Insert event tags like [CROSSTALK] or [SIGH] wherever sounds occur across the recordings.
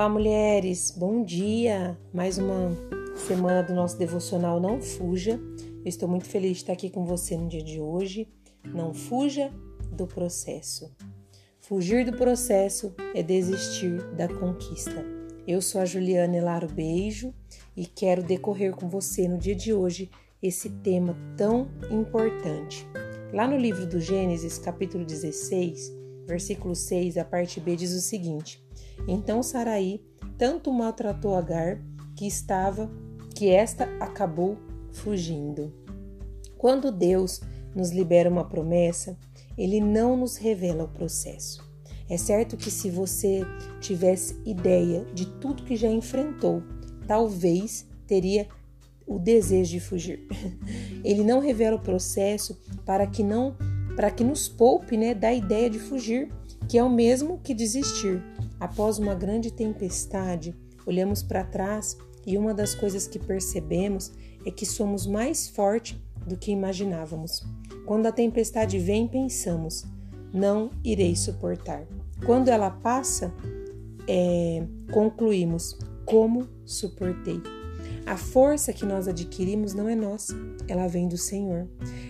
Olá, mulheres, bom dia! Mais uma semana do nosso devocional Não Fuja. Eu estou muito feliz de estar aqui com você no dia de hoje. Não fuja do processo. Fugir do processo é desistir da conquista. Eu sou a Juliana Elaro Beijo e quero decorrer com você no dia de hoje esse tema tão importante. Lá no livro do Gênesis, capítulo 16, versículo 6, a parte B diz o seguinte: então Saraí tanto maltratou Agar que estava que esta acabou fugindo. Quando Deus nos libera uma promessa, ele não nos revela o processo. É certo que se você tivesse ideia de tudo que já enfrentou, talvez teria o desejo de fugir. [LAUGHS] Ele não revela o processo para que não para que nos poupe, né, da ideia de fugir, que é o mesmo que desistir. Após uma grande tempestade, olhamos para trás e uma das coisas que percebemos é que somos mais fortes do que imaginávamos. Quando a tempestade vem, pensamos: não irei suportar. Quando ela passa, é, concluímos: como suportei. A força que nós adquirimos não é nossa, ela vem do Senhor.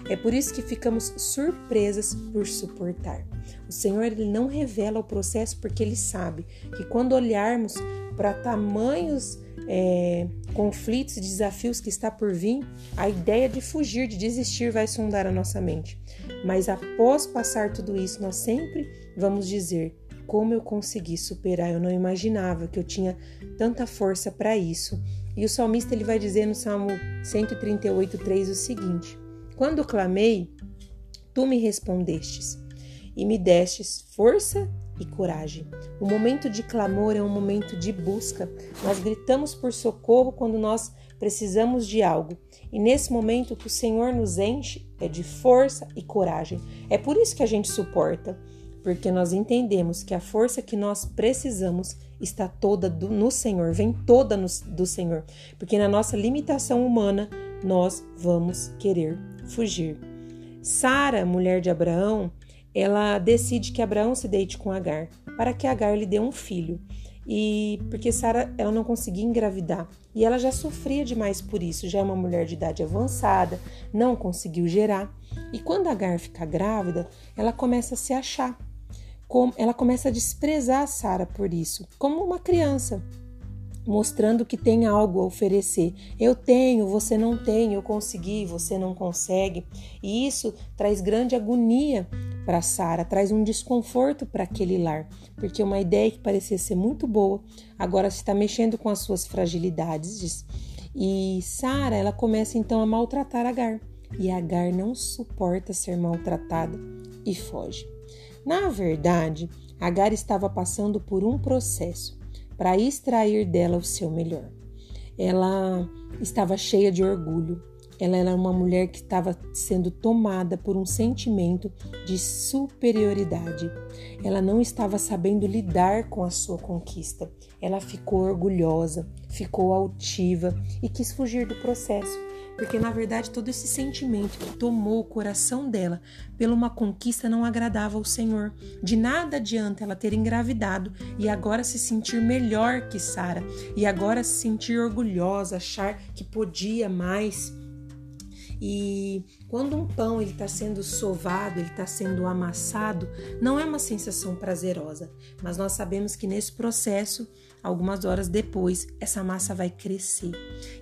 É por isso que ficamos surpresas por suportar. O Senhor ele não revela o processo porque ele sabe que quando olharmos para tamanhos é, conflitos e desafios que está por vir, a ideia de fugir, de desistir vai sondar a nossa mente. Mas após passar tudo isso, nós sempre vamos dizer: como eu consegui superar? Eu não imaginava que eu tinha tanta força para isso. E o salmista ele vai dizer no Salmo 138:3 o seguinte: Quando clamei, tu me respondestes e me destes força e coragem. O momento de clamor é um momento de busca. Nós gritamos por socorro quando nós precisamos de algo. E nesse momento que o Senhor nos enche é de força e coragem. É por isso que a gente suporta, porque nós entendemos que a força que nós precisamos está toda do, no Senhor, vem toda no, do Senhor, porque na nossa limitação humana nós vamos querer fugir. Sara, mulher de Abraão, ela decide que Abraão se deite com Agar, para que Agar lhe dê um filho. E porque Sara ela não conseguia engravidar e ela já sofria demais por isso, já é uma mulher de idade avançada, não conseguiu gerar. E quando Agar fica grávida, ela começa a se achar ela começa a desprezar Sara por isso, como uma criança, mostrando que tem algo a oferecer. Eu tenho, você não tem, eu consegui, você não consegue. E isso traz grande agonia para Sara, traz um desconforto para aquele lar, porque uma ideia que parecia ser muito boa, agora está mexendo com as suas fragilidades. E Sara, ela começa então a maltratar Agar, e Agar não suporta ser maltratada e foge. Na verdade, Agar estava passando por um processo para extrair dela o seu melhor. Ela estava cheia de orgulho. Ela era uma mulher que estava sendo tomada por um sentimento de superioridade. Ela não estava sabendo lidar com a sua conquista. Ela ficou orgulhosa, ficou altiva e quis fugir do processo porque na verdade todo esse sentimento que tomou o coração dela pela uma conquista não agradava ao Senhor. De nada adianta ela ter engravidado e agora se sentir melhor que Sara e agora se sentir orgulhosa, achar que podia mais. E quando um pão ele está sendo sovado, ele está sendo amassado, não é uma sensação prazerosa, mas nós sabemos que nesse processo, algumas horas depois, essa massa vai crescer.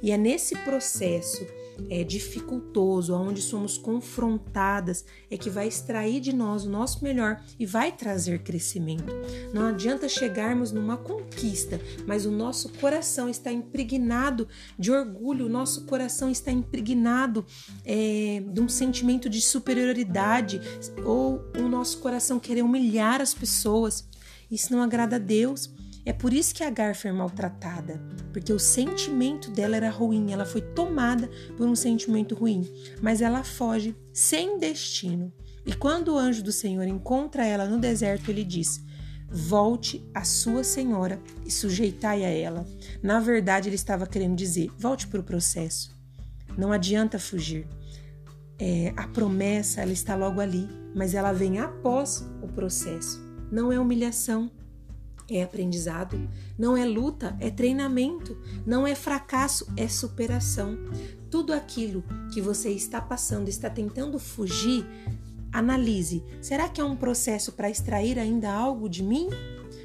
E é nesse processo é, dificultoso, onde somos confrontadas, é que vai extrair de nós o nosso melhor e vai trazer crescimento. Não adianta chegarmos numa conquista, mas o nosso coração está impregnado de orgulho, o nosso coração está impregnado é, de um sentimento de superioridade ou o nosso coração querer humilhar as pessoas. Isso não agrada a Deus. É por isso que Agar foi maltratada, porque o sentimento dela era ruim, ela foi tomada por um sentimento ruim, mas ela foge sem destino. E quando o anjo do Senhor encontra ela no deserto, ele diz: Volte à sua senhora e sujeitai a ela. Na verdade, ele estava querendo dizer: volte para o processo. Não adianta fugir. É, a promessa ela está logo ali, mas ela vem após o processo. Não é humilhação, é aprendizado, não é luta, é treinamento, não é fracasso, é superação. Tudo aquilo que você está passando, está tentando fugir, analise: será que é um processo para extrair ainda algo de mim?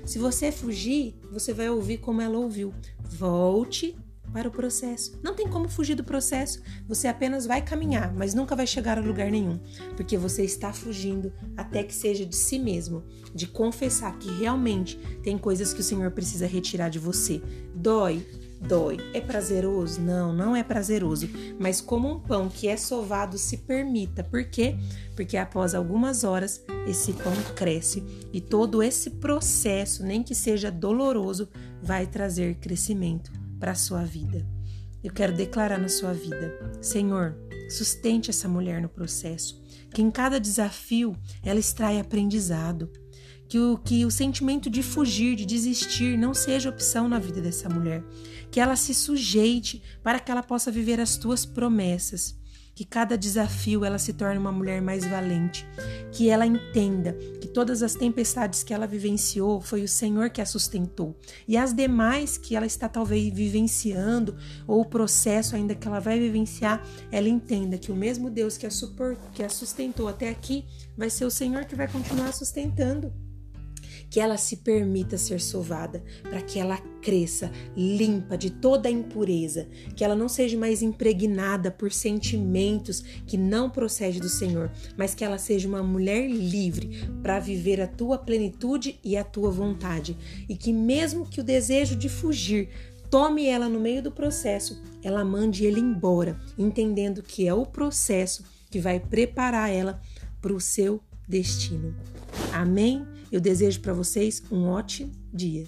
Se você fugir, você vai ouvir como ela ouviu. Volte para o processo. Não tem como fugir do processo. Você apenas vai caminhar, mas nunca vai chegar a lugar nenhum, porque você está fugindo até que seja de si mesmo, de confessar que realmente tem coisas que o Senhor precisa retirar de você. Dói, dói. É prazeroso? Não, não é prazeroso. Mas como um pão que é sovado se permita. Por quê? Porque após algumas horas esse pão cresce e todo esse processo, nem que seja doloroso, vai trazer crescimento para a sua vida. Eu quero declarar na sua vida, Senhor, sustente essa mulher no processo, que em cada desafio ela extrai aprendizado, que o, que o sentimento de fugir, de desistir, não seja opção na vida dessa mulher, que ela se sujeite para que ela possa viver as tuas promessas que cada desafio ela se torne uma mulher mais valente, que ela entenda que todas as tempestades que ela vivenciou foi o Senhor que a sustentou. E as demais que ela está talvez vivenciando ou o processo ainda que ela vai vivenciar, ela entenda que o mesmo Deus que a, supor, que a sustentou até aqui vai ser o Senhor que vai continuar sustentando que ela se permita ser sovada, para que ela cresça limpa de toda a impureza, que ela não seja mais impregnada por sentimentos que não procedem do Senhor, mas que ela seja uma mulher livre para viver a tua plenitude e a tua vontade, e que mesmo que o desejo de fugir tome ela no meio do processo, ela mande ele embora, entendendo que é o processo que vai preparar ela para o seu destino. Amém? Eu desejo para vocês um ótimo dia.